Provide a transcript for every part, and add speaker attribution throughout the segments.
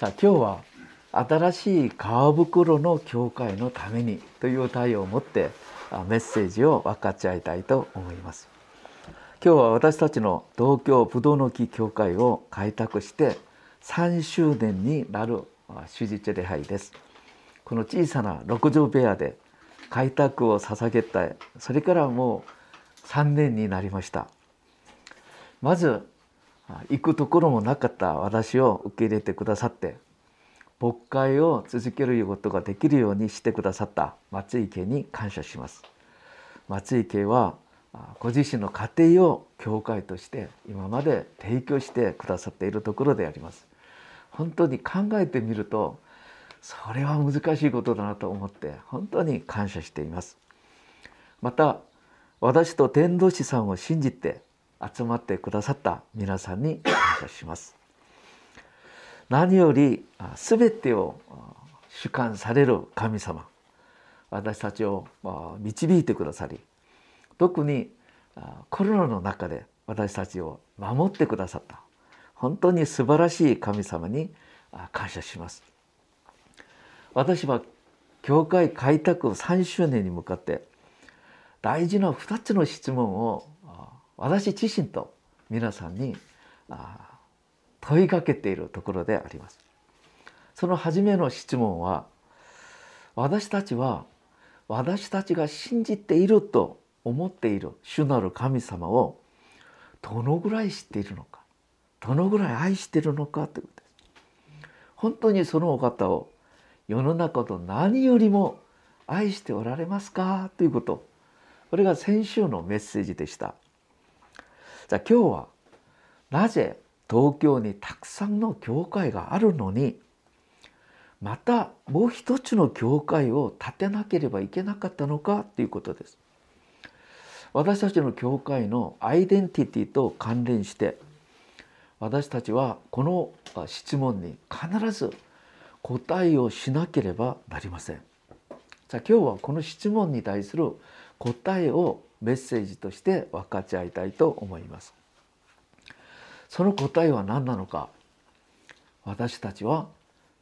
Speaker 1: さあ今日は新しい皮袋の教会のためにという題を持ってメッセージを分かち合いたいと思います。今日は私たちの東京ぶどうの木教会を開拓して3周年になる主日礼拝です。この小さな6畳部屋で開拓を捧げたいそれからもう3年になりました。まず行くところもなかった私を受け入れてくださって牧会を続けることができるようにしてくださった松井家に感謝します。松井家はご自身の家庭を教会として今まで提供してくださっているところであります。本当に考えてみるとそれは難しいことだなと思って本当に感謝しています。また私と天童師さんを信じて集まってくださった皆さんに感謝します。何より全てを主観される神様私たちを導いてくださり特にコロナの中で私たちを守ってくださった本当に素晴らしい神様に感謝します。私は教会開拓3周年に向かって大事な2つの質問を私自身と皆さんに問いかけているところであります。その初めの質問は私たちは私たちが信じていると思っている主なる神様をどのぐらい知っているのかどのぐらい愛しているのかということです。本当にそのお方を世の中と何よりも愛しておられますかということこれが先週のメッセージでした。じゃあ今日はなぜ東京にたくさんの教会があるのにまたもう一つの教会を建てなければいけなかったのかということです。私たちの教会のアイデンティティと関連して私たちはこの質問に必ず答えをしなければなりません。じゃあ今日はこの質問に対する答えをメッセージとして分かち合いたいと思います。その答えは何なのか私たちは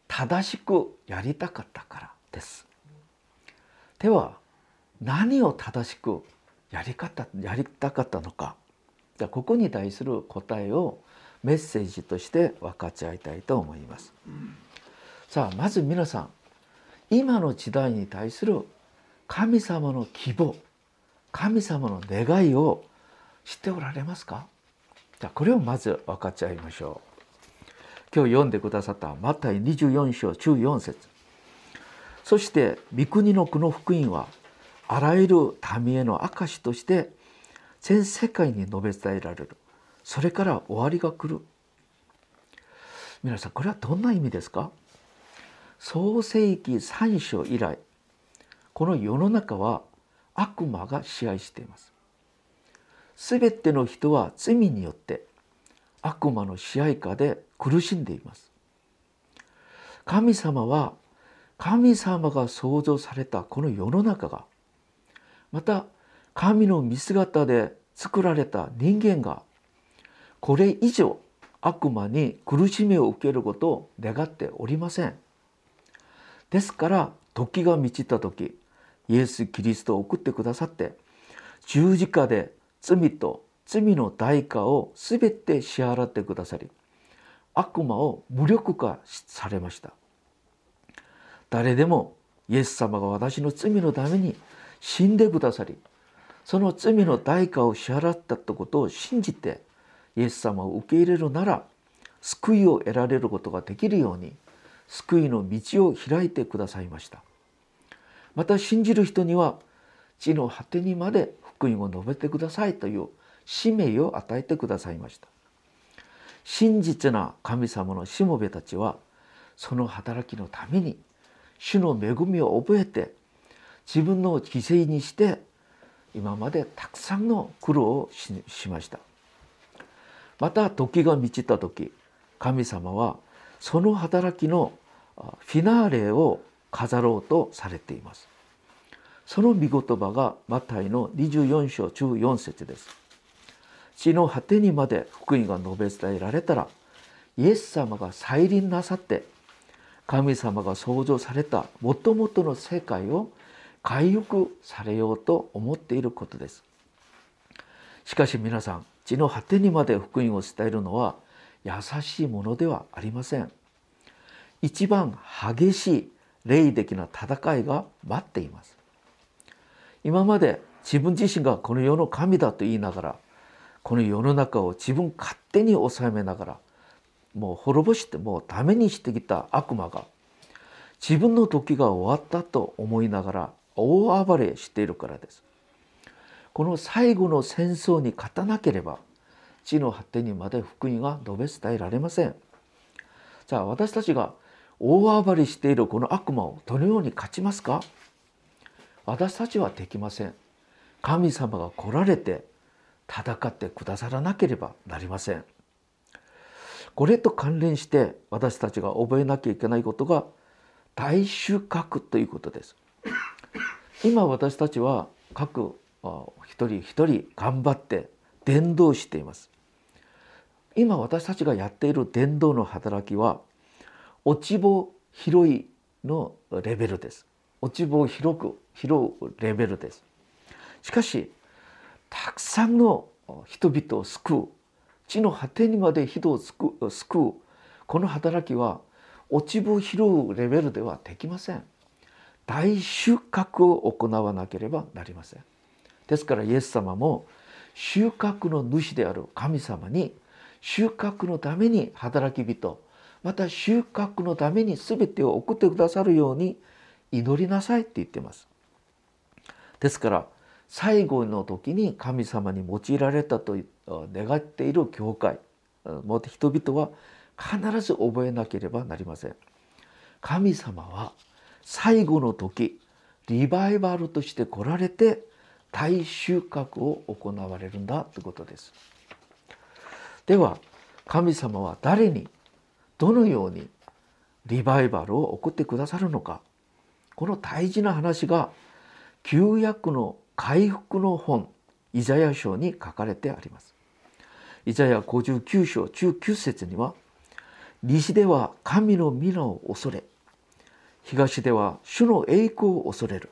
Speaker 1: 正しくやりたかったからです。では何を正しくやり方やりたかったのかじゃここに対する答えをメッセージとして分かち合いたいと思います。さあまず皆さん今の時代に対する神様の希望神様の願いを知っておられますか？じゃあこれをまず分かっちゃいましょう。今日読んでくださったマタイ24章14節。そして御国のこの福音はあらゆる民への証として全世界に述べ伝えられる。それから終わりが来る。皆さんこれはどんな意味ですか？創世紀3章以来この世の中は悪魔が支配しています。すべての人は罪によって悪魔の支配下で苦しんでいます。神様は神様が創造されたこの世の中がまた神の見姿で作られた人間がこれ以上悪魔に苦しみを受けることを願っておりません。ですから時が満ちた時イエス・キリストを送ってくださって十字架で罪と罪の代価を全て支払ってくださり悪魔を無力化されました。誰でもイエス様が私の罪のために死んでくださりその罪の代価を支払ったとことを信じてイエス様を受け入れるなら救いを得られることができるように救いの道を開いてくださいました。また信じる人には地の果てにまで福音を述べてくださいという使命を与えてくださいました真実な神様のしもべたちはその働きのために主の恵みを覚えて自分の犠牲にして今までたくさんの苦労をしました。また時が満ちた時神様はその働きのフィナーレを飾ろうとされています。その御言葉がマタイの24章14節です。地の果てにまで福音が述べ伝えられたらイエス様が再臨なさって神様が創造されたもともとの世界を回復されようと思っていることです。しかし皆さん地の果てにまで福音を伝えるのは優しいものではありません。一番激しい霊的な戦いが待っています今まで自分自身がこの世の神だと言いながらこの世の中を自分勝手に治めながらもう滅ぼしてもうダメにしてきた悪魔が自分の時が終わったと思いながら大暴れしているからです。この最後の戦争に勝たなければ地の果てにまで福音が述べ伝えられません。じゃあ私たちが大暴れしているこの悪魔をどのように勝ちますか？私たちはできません。神様が来られて戦ってくださらなければなりません。これと関連して私たちが覚えなきゃいけないことが大収穫ということです。今私たちは各一人一人頑張って伝道しています。今私たちがやっている伝道の働きは落ち棒拾いのレベルです。落ち棒を広く拾うレベルです。しかしたくさんの人々を救う地の果てにまで人を救う救うこの働きは落ち葉を拾うレベルではできません大収穫を行わなければなりませんですからイエス様も収穫の主である神様に収穫のために働き人また収穫のために全てを送ってくださるように祈りなさいって言ってますですから最後の時に神様に用いられたと願っている教会人々は必ず覚えなければなりません。神様は最後の時リバイバルとして来られて大収穫を行われるんだということです。では神様は誰にどのようにリバイバルを送ってくださるのか。この大事な話が旧約の回復の本イザヤ書に書かれてあります。イザヤ59章19節には西では神の皆を恐れ東では主の栄光を恐れる。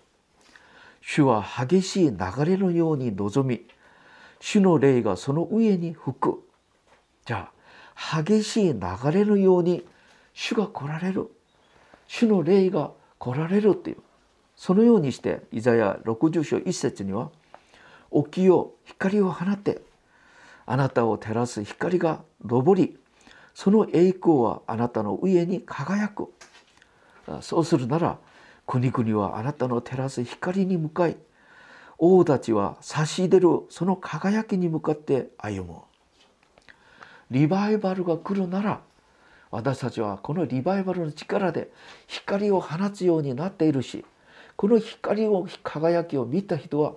Speaker 1: 主は激しい流れのように望み主の霊がその上に吹く。じゃあ激しい流れのように主が来られる。主の霊が来られるっていう。そのようにしてイザヤ60章1節には「起きよ光を放ってあなたを照らす光が昇りその栄光はあなたの上に輝く。そうするなら国々はあなたの照らす光に向かい王たちは差し出るその輝きに向かって歩む。リバイバルが来るなら私たちはこのリバイバルの力で光を放つようになっているしこの光を輝きを見た人は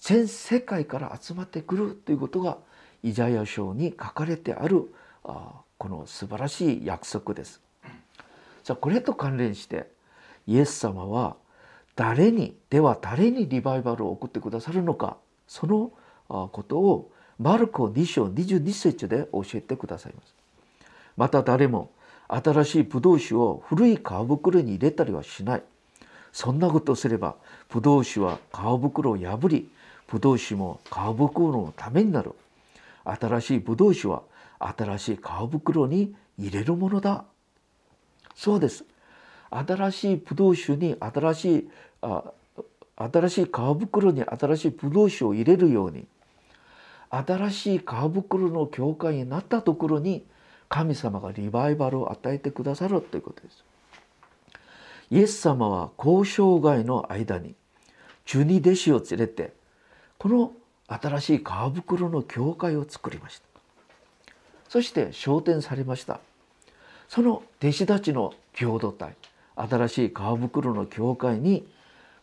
Speaker 1: 全世界から集まってくるということがイザヤ書に書かれてあるあこの素晴らしい約束です。じゃあこれと関連してイエス様は誰にでは誰にリバイバルを送ってくださるのかそのことをマルコ2章22節で教えてくださいます。また誰も新しいブドウ酒を古い皮袋に入れたりはしない。そんなことをすればブドウ酒は皮袋を破りブドウ酒も皮袋のためになる。新しいブドウ酒は新しい皮袋に入れるものだそうです新しいブドウ酒に新しいあ新しい皮袋に新しいブドウ酒を入れるように新しい皮袋の教会になったところに神様がリバイバルを与えてくださるということです。イエス様は交渉外の間に十二弟子を連れてこの新しい皮袋の教会を作りました。そして昇天されました。その弟子たちの共同体新しい皮袋の教会に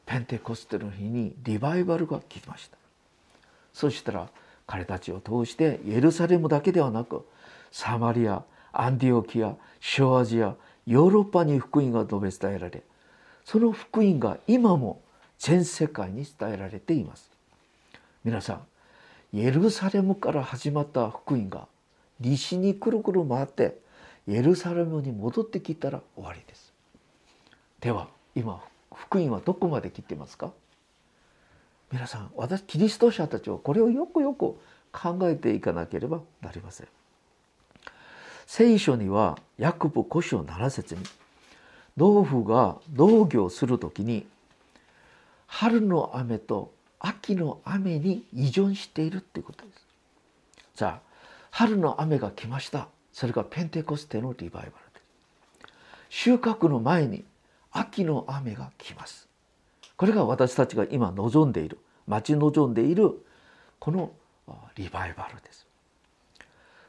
Speaker 1: ペンテコステの日にリバイバルが来ました。そしたら彼たちを通してエルサレムだけではなくサマリアアンディオキア小アジアヨーロッパに福音が述べ伝えられその福音が今も全世界に伝えられています。皆さんエルサレムから始まった福音が西にくるくる回ってエルサレムに戻ってきたら終わりです。では今福音はどこまで来てますか？皆さん私キリスト者たちはこれをよくよく考えていかなければなりません。聖書にはヤコブ古書7節に農夫が農業する時に春の雨と秋の雨に依存しているっていうことです。じゃあ春の雨が来ました。それがペンテコステのリバイバルです。収穫の前に秋の雨が来ます。これが私たちが今望んでいる待ち望んでいるこのリバイバルです。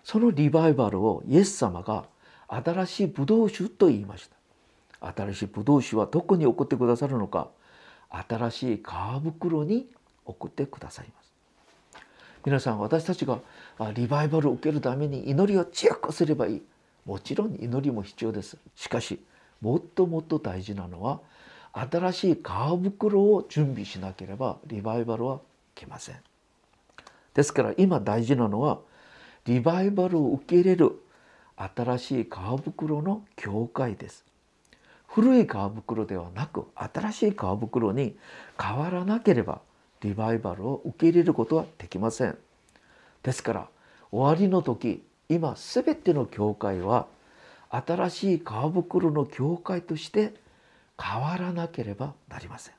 Speaker 1: そのリバイバルをイエス様が新しいブドウ酒と言いました。新しいブドウ酒はどこに送ってくださるのか新しい皮袋に送ってくださいます。皆さん私たちがリバイバルを受けるために祈りを強くすればいい。もちろん祈りも必要です。しかしもっともっと大事なのは新しい皮袋を準備しなければリバイバルは来ません。ですから今大事なのはリバイバルを受け入れる新しい皮袋の教会です。古い皮袋ではなく新しい皮袋に変わらなければリバイバルを受け入れることはできません。ですから終わりの時今全ての教会は新しい皮袋の教会として変わらなければなりません。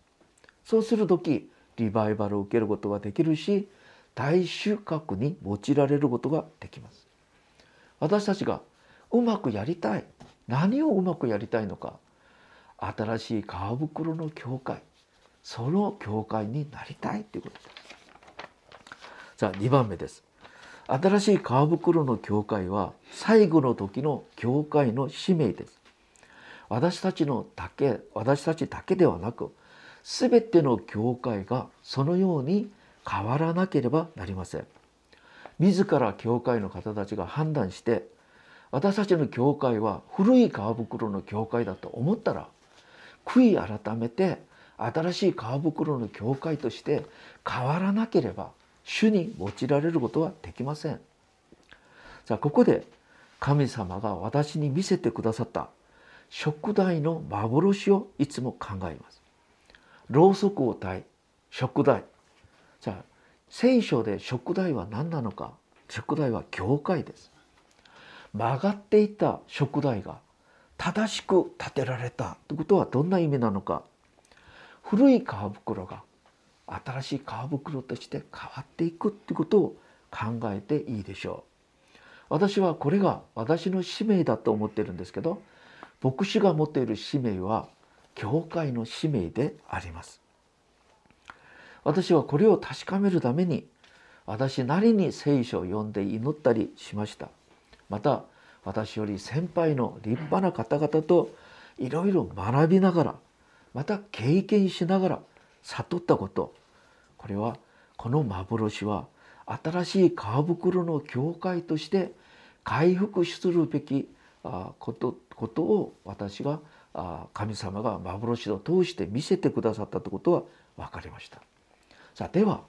Speaker 1: そうする時リバイバルを受けることができるし大収穫に用いられることができます。私たちがうまくやりたい何をうまくやりたいのか新しい皮袋の教会その教会になりたいということ。ですじゃあ2番目です。新しい皮袋の教会は最後の時の教会の使命です。私たちのだけ私たちだけではなく全ての教会がそのように変わらなければなりません自ら教会の方たちが判断して私たちの教会は古い皮袋の教会だと思ったら悔い改めて新しい皮袋の教会として変わらなければ主に用いられることはできません。さあここで神様が私に見せてくださった食材の幻をいつも考えます。ろうそくを焚い食材じゃあ聖書で食材は何なのか食材は教会です。曲がっていた食材が正しく建てられたということはどんな意味なのか古い皮袋が新しい皮袋として変わっていくってことを考えていいでしょう私はこれが私の使命だと思ってるんですけど牧師が持っている使命は教会の使命であります。私はこれを確かめるために私なりに聖書を読んで祈ったりしました。また私より先輩の立派な方々といろいろ学びながらまた経験しながら悟ったこと。これはこの幻は新しい皮袋の教会として回復するべきことことを私が神様が幻を通して見せてくださったということは分かりました。さあでは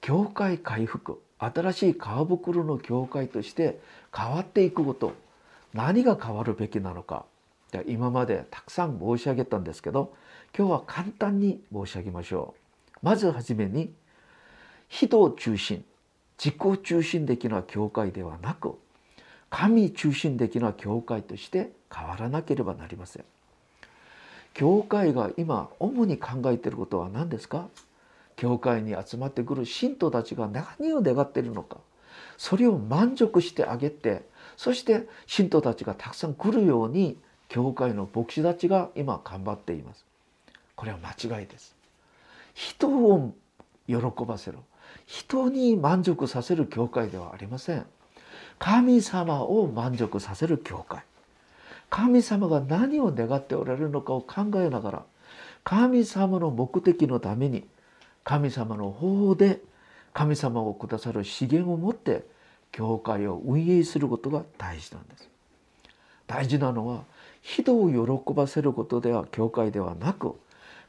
Speaker 1: 教会回復新しい皮袋の教会として変わっていくこと何が変わるべきなのか今までたくさん申し上げたんですけど今日は簡単に申し上げましょうまずはじめに人中心自己中心的な教会ではなく神中心的な教会として変わらなければなりません。教会が今主に考えていることは何ですか？教会に集まってくる信徒たちが何を願っているのか？それを満足してあげてそして信徒たちがたくさん来るように教会の牧師たちが今頑張っています。これは間違いです。人を喜ばせる人に満足させる教会ではありません。神様を満足させる教会。神様が何を願っておられるのかを考えながら神様の目的のために神様の方法で神様をくださる資源を持って教会を運営することが大事なんです。大事なのは人を喜ばせることでは教会ではなく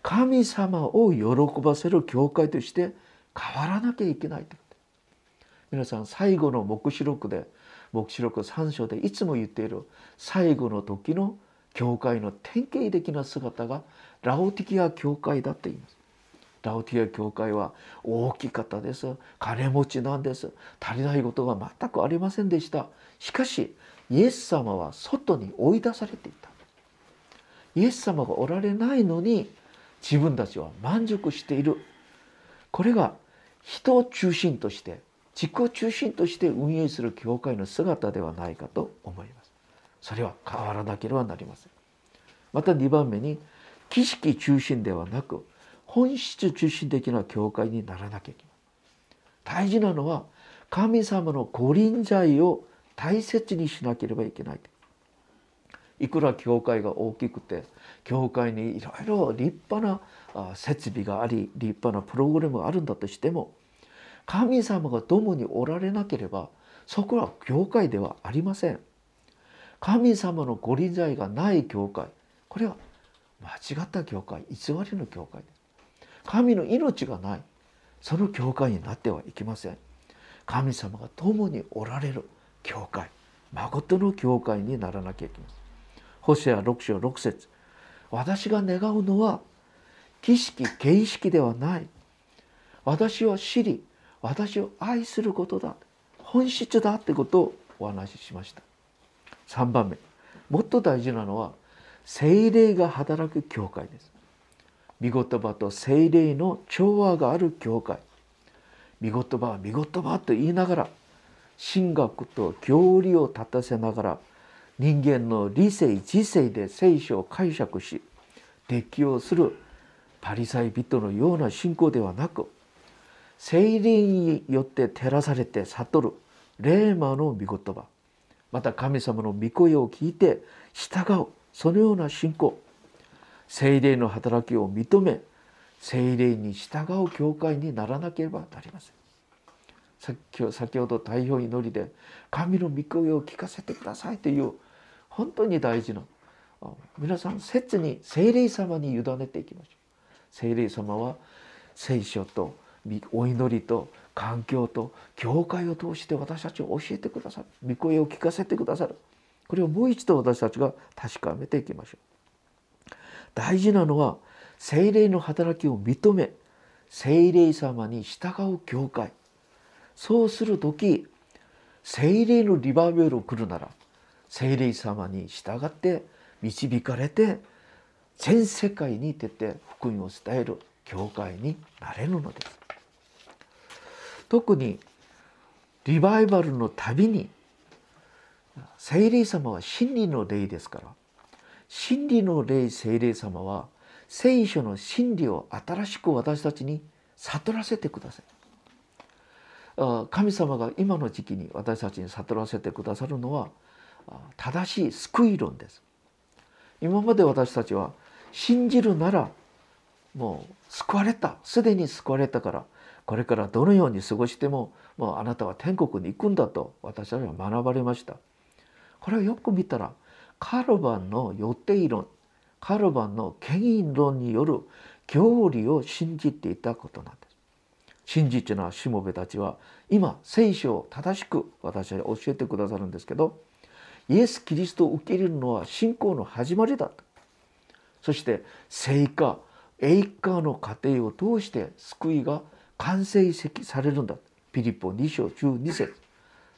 Speaker 1: 神様を喜ばせる教会として変わらなきゃいけないと。皆さん最後の黙示録で黙示録3章でいつも言っている最後の時の教会の典型的な姿がラオティキア教会だと言います。ラオティア教会は大きかったです。金持ちなんです。足りないことが全くありませんでした。しかしイエス様は外に追い出されていた。イエス様がおられないのに自分たちは満足している。これが人を中心として自己中心として運営する教会の姿ではないかと思います。それは変わらなければなりません。また2番目に儀式中心ではなく本質中心的な教会にならなきゃいけない。大事なのは神様の御臨在を大切にしなければいけない。いくら教会が大きくて教会にいろいろ立派な設備があり立派なプログラムがあるんだとしても神様が共におられなければそこは教会ではありません。神様のご臨在がない教会これは間違った教会偽りの教会神の命がないその教会になってはいけません。神様が共におられる教会誠の教会にならなきゃいけません。ホセア6章6節。私が願うのは儀式形式ではない。私を知り私を愛することだ。本質だってことをお話ししました。3番目。もっと大事なのは精霊が働く教会です。御言葉と精霊の調和がある教会。御言葉は御言葉と言いながら神学と教理を立たせながら人間の理性知性で聖書を解釈し適用するパリサイ人のような信仰ではなく精霊によって照らされて悟る。霊魔の御言葉。また神様の御声を聞いて従う。そのような信仰。精霊の働きを認め精霊に従う教会にならなければなりません。先ほど代表祈りで神の御声を聞かせてくださいという本当に大事な皆さん切に精霊様に委ねていきましょう。精霊様は聖書とお祈りと環境と教会を通して私たちを教えてくださる。御声を聞かせてくださる。これをもう一度私たちが確かめていきましょう。大事なのは精霊の働きを認め精霊様に従う教会。そうする時精霊のリバーベルを来るなら精霊様に従って導かれて全世界に出て福音を伝える教会になれるのです。特にリバイバルのたびに聖霊様は真理の霊ですから真理の霊聖霊様は聖書の真理を新しく私たちに悟らせてください。神様が今の時期に私たちに悟らせてくださるのは正しい救い論です。今まで私たちは信じるならもう救われた。すでに救われたから。これからどのように過ごしてももうあなたは天国に行くんだと私たちは学ばれました。これをよく見たらカルバンの予定論カルバンの権威論による教理を信じていたことなんです。真実なしもべたちは今聖書を正しく私は教えてくださるんですけどイエス・キリストを受け入れるのは信仰の始まりだそして聖化栄華の過程を通して救いが完成されるんだ。ピリポ2章12節。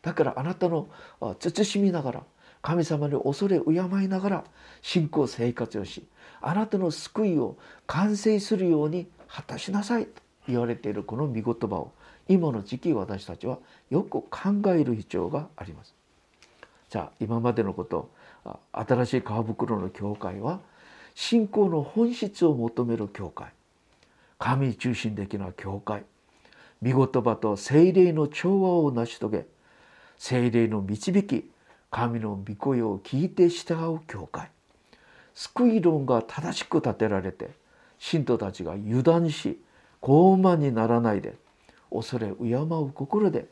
Speaker 1: だからあなたの慎みながら神様に恐れ敬いながら信仰生活をしあなたの救いを完成するように果たしなさい。と言われているこの御言葉を。今の時期私たちはよく考える必要があります。じゃあ今までのこと新しい川袋の教会は信仰の本質を求める教会。神中心的な教会。御言葉と精霊の調和を成し遂げ精霊の導き神の御声を聞いて従う教会。救い論が正しく立てられて信徒たちが油断し傲慢にならないで恐れ敬う心で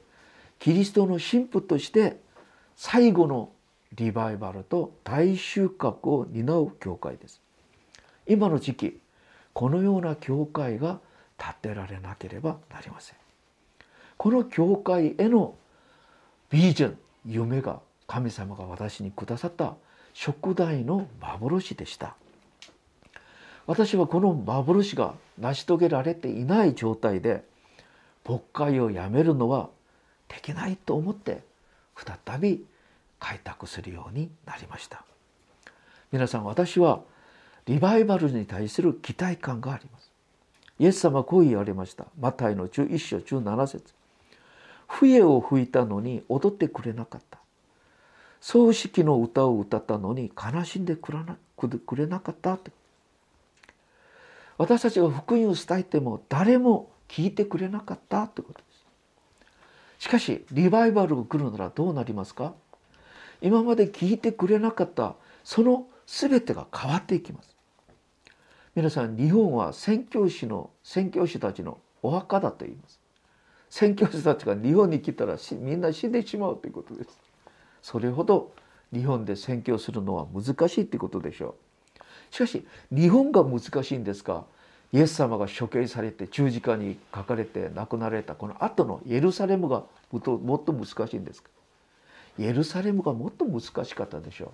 Speaker 1: キリストの神父として最後のリバイバルと大収穫を担う教会です。今の時期このような教会が建てられなければなりません。この教会へのビジョン夢が神様が私にくださった食代の幻でした。私はこの幻が成し遂げられていない状態で牧会をやめるのはできないと思って再び開拓するようになりました。皆さん私はリバイバルに対する期待感があります。イエス様はこう言われました。マタイの11章17節。笛を吹いたのに踊ってくれなかった。葬式の歌を歌ったのに悲しんでくれなかったって私たちが福音を伝えても誰も聞いてくれなかったってことです。しかしリバイバルが来るならどうなりますか？今まで聞いてくれなかったその全てが変わっていきます。皆さん日本は宣教師の宣教師たちのお墓だと言います。宣教師たちが日本に来たらみんな死んでしまうということです。それほど日本で宣教するのは難しいということでしょう。しかし日本が難しいんですか？イエス様が処刑されて十字架に書かれて亡くなられたこの後のエルサレムがもっと難しいんですエルサレムがもっと難しかったでしょ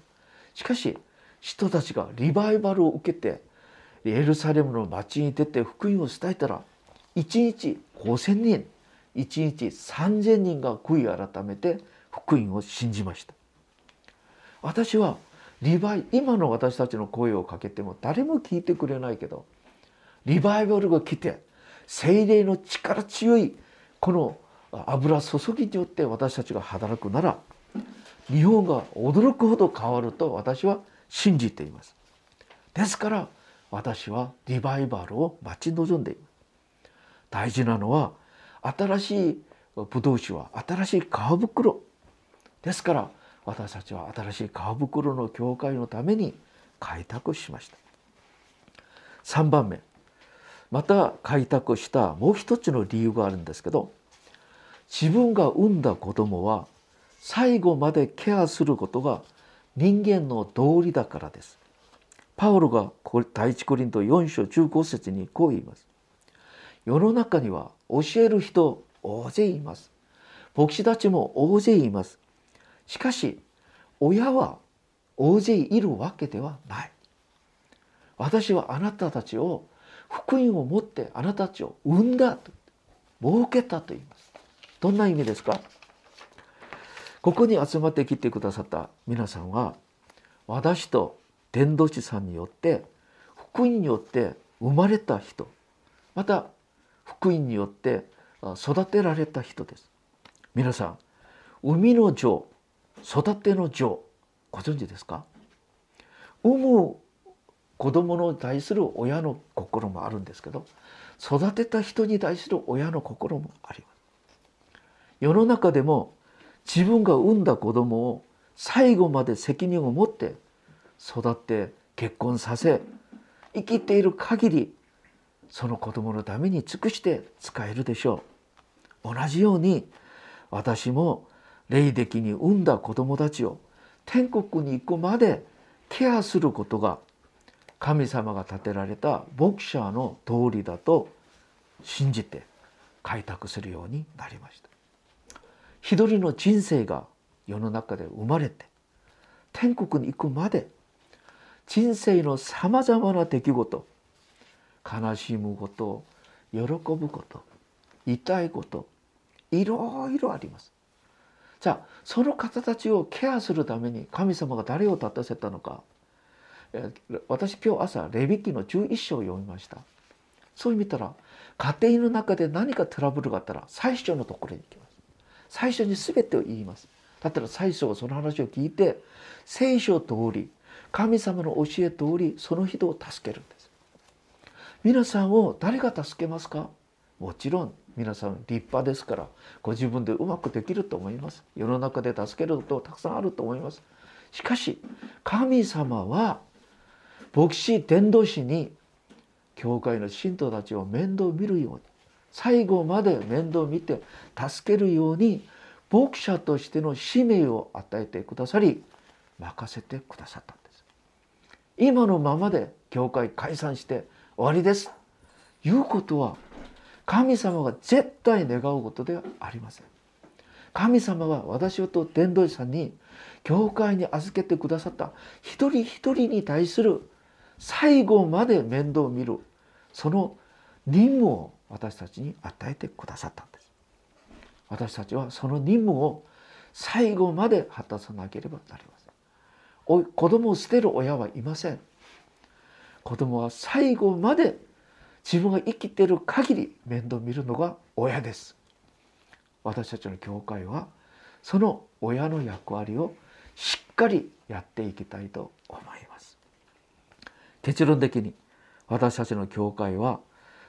Speaker 1: う。しかし人たちがリバイバルを受けてエルサレムの町に出て福音を伝えたら1日5,000人1日3,000人が悔い改めて福音を信じました。私はリバイ今の私たちの声をかけても誰も聞いてくれないけどリバイバルが来て精霊の力強いこの油注ぎによって私たちが働くなら日本が驚くほど変わると私は信じています。ですから私はリバイバルを待ち望んでいます大事なのは新しいブドウ酒は新しい皮袋ですから私たちは新しい皮袋の教会のために開拓しました。3番目。また開拓したもう一つの理由があるんですけど自分が産んだ子供は最後までケアすることが人間の道理だからです。パウロが第一コリント4章15節にこう言います。世の中には教える人大勢います。牧師たちも大勢います。しかし親は大勢いるわけではない。私はあなたたちを福音を持ってあなたたちを産んだと設けたと言います。どんな意味ですか？ここに集まってきてくださった皆さんは私と伝道師さんによって福音によって生まれた人。また福音によって育てられた人です。皆さん生みの情育ての情ご存知ですか？産む子供に対する親の心もあるんですけど育てた人に対する親の心もあります。世の中でも自分が産んだ子供を最後まで責任を持って育って結婚させ生きている限りその子供のために尽くして使えるでしょう。同じように私も霊的に産んだ子供たちを天国に行くまでケアすることが神様が建てられた牧者の通りだと信じて開拓するようになりました。一人の人生が世の中で生まれて天国に行くまで人生のさまざまな出来事悲しむこと喜ぶこと痛いこといろいろあります。じゃあその方たちをケアするために神様が誰を立たせたのか。私今日朝レビキの11章を読みました。そう見たら家庭の中で何かトラブルがあったら最初のところに行きます。最初に全てを言います。だったら最初はその話を聞いて聖書通り神様の教え通りその人を助けるんです。皆さんを誰が助けますか？もちろん皆さん立派ですからご自分でうまくできると思います。世の中で助けることたくさんあると思います。しかし神様は牧師伝道師に教会の信徒たちを面倒見るように最後まで面倒見て助けるように牧者としての使命を与えてくださり任せてくださった。今のままで教会解散して終わりです。いうことは神様が絶対願うことではありません。神様は私と伝道師さんに教会に預けてくださった一人一人に対する最後まで面倒を見るその任務を私たちに与えてくださったんです。私たちはその任務を最後まで果たさなければなりません。子供を捨てる親はいません。子供は最後まで自分が生きている限り面倒見るのが親です。私たちの教会はその親の役割をしっかりやっていきたいと思います。結論的に私たちの教会は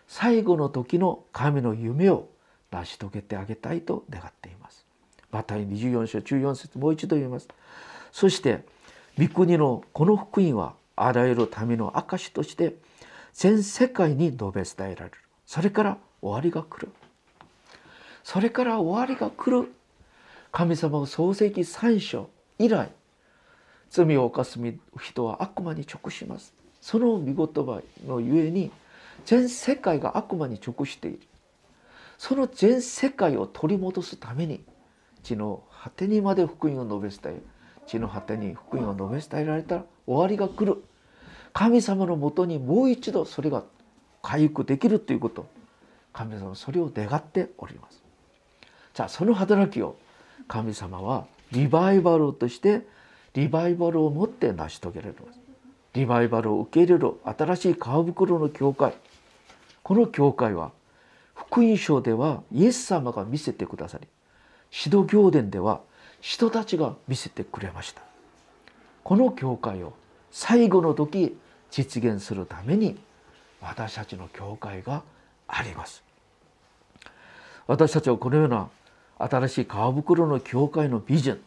Speaker 1: 最後の時の神の夢を成し遂げてあげたいと願っています。マタイ24章14節もう一度言います。そして御国のこの福音はあらゆる民の証として全世界に述べ伝えられる。それから終わりが来る。それから終わりが来る。神様を創世記3章以来罪を犯す人は悪魔に直します。その御言葉のゆえに全世界が悪魔に直している。その全世界を取り戻すために地の果てにまで福音を述べ伝え地の果てに福音を述べ伝えられたら終わりが来る。神様のもとにもう一度それが回復できるということ。神様それを願っております。じゃあその働きを神様はリバイバルとしてリバイバルを持って成し遂げられます。リバイバルを受け入れる新しい皮袋の教会。この教会は福音書ではイエス様が見せてくださり指導行伝では人たちが見せてくれました。この教会を最後の時実現するために私たちの教会があります。私たちはこのような新しい皮袋の教会のビジョン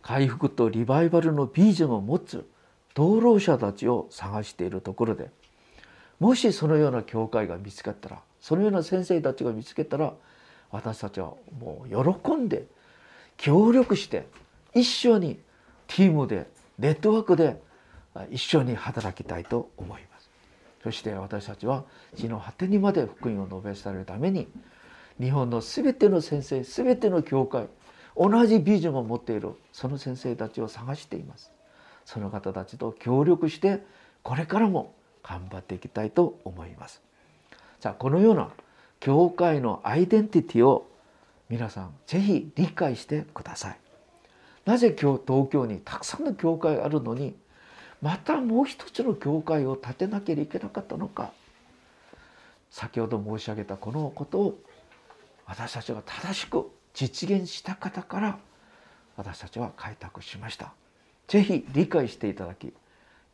Speaker 1: 回復とリバイバルのビジョンを持つ道路者たちを探しているところでもしそのような教会が見つかったらそのような先生たちが見つけたら私たちはもう喜んで協力して一緒にチームでネットワークで一緒に働きたいと思います。そして私たちは地の果てにまで福音を述べ伝えるために日本の全ての先生全ての教会同じビジョンを持っているその先生たちを探しています。その方たちと協力してこれからも頑張っていきたいと思います。じゃあこのような教会のアイデンティティを皆さんぜひ理解してください。なぜ今日東京にたくさんの教会があるのにまたもう一つの教会を建てなければいけなかったのか。先ほど申し上げたこのことを私たちが正しく実現した方から私たちは開拓しました。是非理解していただき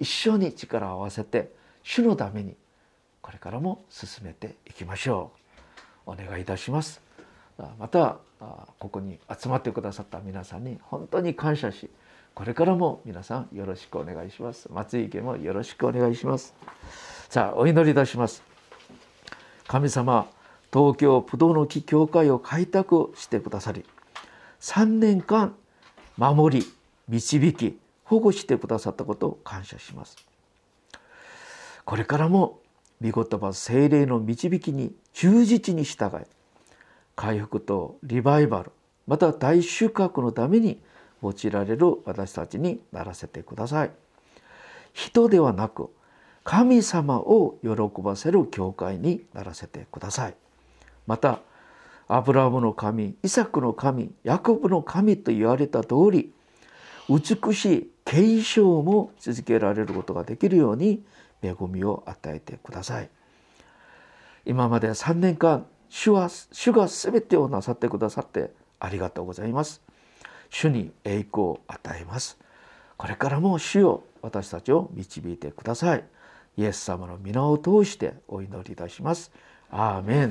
Speaker 1: 一緒に力を合わせて主のためにこれからも進めていきましょう。お願いいたします。またここに集まってくださった皆さんに本当に感謝しこれからも皆さんよろしくお願いします。松井家もよろしくお願いします。さあお祈りいたします。神様東京不動の木教会を開拓してくださり3年間守り導き保護してくださったことを感謝します。これからも御言葉精霊の導きに忠実に従い回復とリバイバルまた大収穫のために用いられる私たちにならせてください。人ではなく神様を喜ばせる教会にならせてください。またアブラハムの神イサクの神ヤコブの神と言われた通り美しい継承も続けられることができるように恵みを与えてください。今まで3年間主は主が全てをなさってくださってありがとうございます。主に栄光を与えます。これからも主よ私たちを導いてください。イエス様の皆を通してお祈りいたします。アーメン。